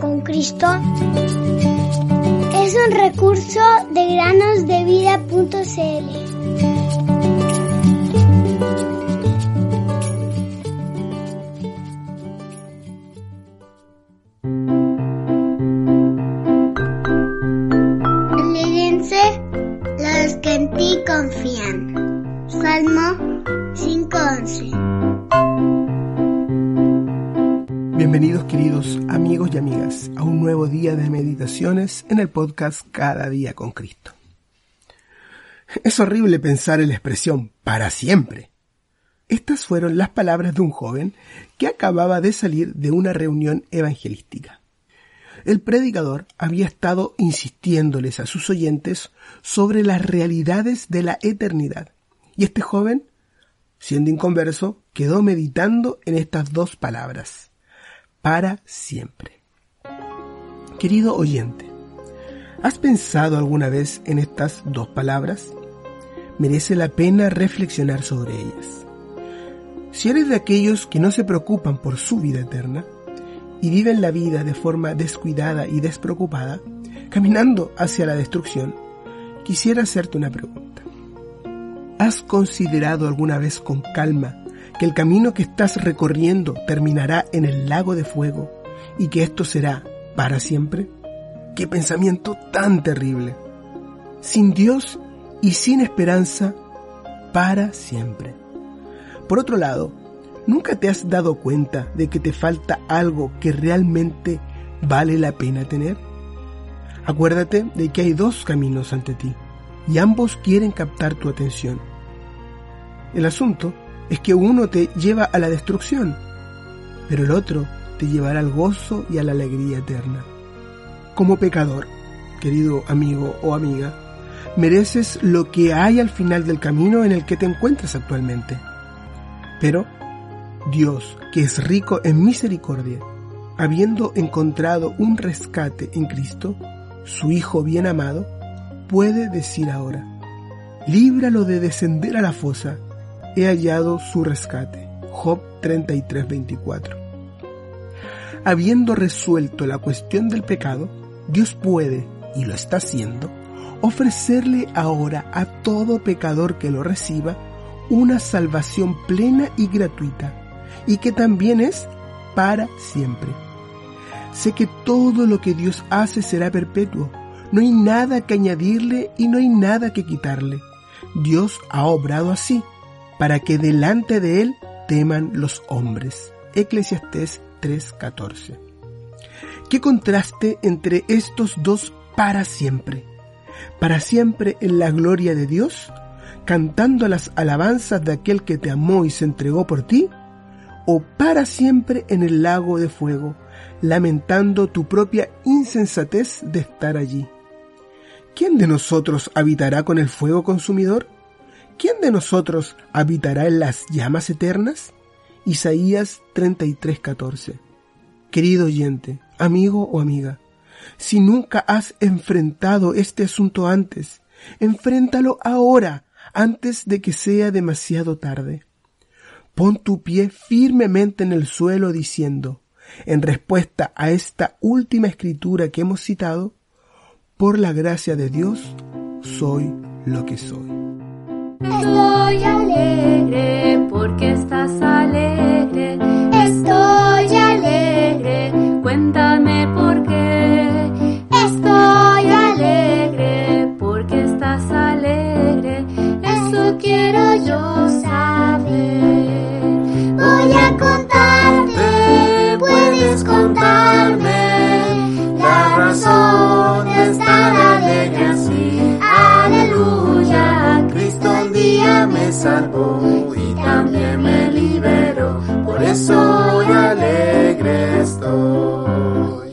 con Cristo es un recurso de granosdevida.cl. los que en ti confían. Salmo Bienvenidos queridos amigos y amigas a un nuevo día de meditaciones en el podcast Cada día con Cristo. Es horrible pensar en la expresión para siempre. Estas fueron las palabras de un joven que acababa de salir de una reunión evangelística. El predicador había estado insistiéndoles a sus oyentes sobre las realidades de la eternidad. Y este joven, siendo inconverso, quedó meditando en estas dos palabras. Para siempre. Querido oyente, ¿has pensado alguna vez en estas dos palabras? Merece la pena reflexionar sobre ellas. Si eres de aquellos que no se preocupan por su vida eterna, y viven la vida de forma descuidada y despreocupada, caminando hacia la destrucción, quisiera hacerte una pregunta. ¿Has considerado alguna vez con calma que el camino que estás recorriendo terminará en el lago de fuego y que esto será para siempre? ¡Qué pensamiento tan terrible! Sin Dios y sin esperanza para siempre. Por otro lado, ¿Nunca te has dado cuenta de que te falta algo que realmente vale la pena tener? Acuérdate de que hay dos caminos ante ti y ambos quieren captar tu atención. El asunto es que uno te lleva a la destrucción, pero el otro te llevará al gozo y a la alegría eterna. Como pecador, querido amigo o amiga, mereces lo que hay al final del camino en el que te encuentras actualmente. Pero Dios, que es rico en misericordia, habiendo encontrado un rescate en Cristo, su Hijo bien amado, puede decir ahora, líbralo de descender a la fosa, he hallado su rescate. Job 33:24. Habiendo resuelto la cuestión del pecado, Dios puede, y lo está haciendo, ofrecerle ahora a todo pecador que lo reciba una salvación plena y gratuita y que también es para siempre. Sé que todo lo que Dios hace será perpetuo. No hay nada que añadirle y no hay nada que quitarle. Dios ha obrado así, para que delante de Él teman los hombres. Eclesiastés 3:14. ¿Qué contraste entre estos dos para siempre? Para siempre en la gloria de Dios, cantando las alabanzas de aquel que te amó y se entregó por ti, o para siempre en el lago de fuego, lamentando tu propia insensatez de estar allí. ¿Quién de nosotros habitará con el fuego consumidor? ¿Quién de nosotros habitará en las llamas eternas? Isaías 33:14. Querido oyente, amigo o amiga, si nunca has enfrentado este asunto antes, enfréntalo ahora, antes de que sea demasiado tarde. Pon tu pie firmemente en el suelo diciendo, en respuesta a esta última escritura que hemos citado, por la gracia de Dios soy lo que soy. Estoy alegre porque estás alegre. Estoy alegre. Cuéntame por qué. Estoy alegre porque estás alegre. Eso quiero yo saber. Salvó y también me liberó, por eso hoy alegre estoy.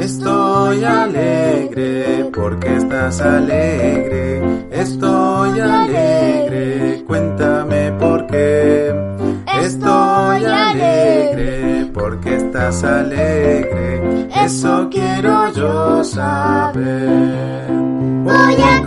Estoy alegre porque estás alegre, estoy alegre, cuéntame por qué. Estoy alegre porque estás alegre, eso quiero yo saber. Voy a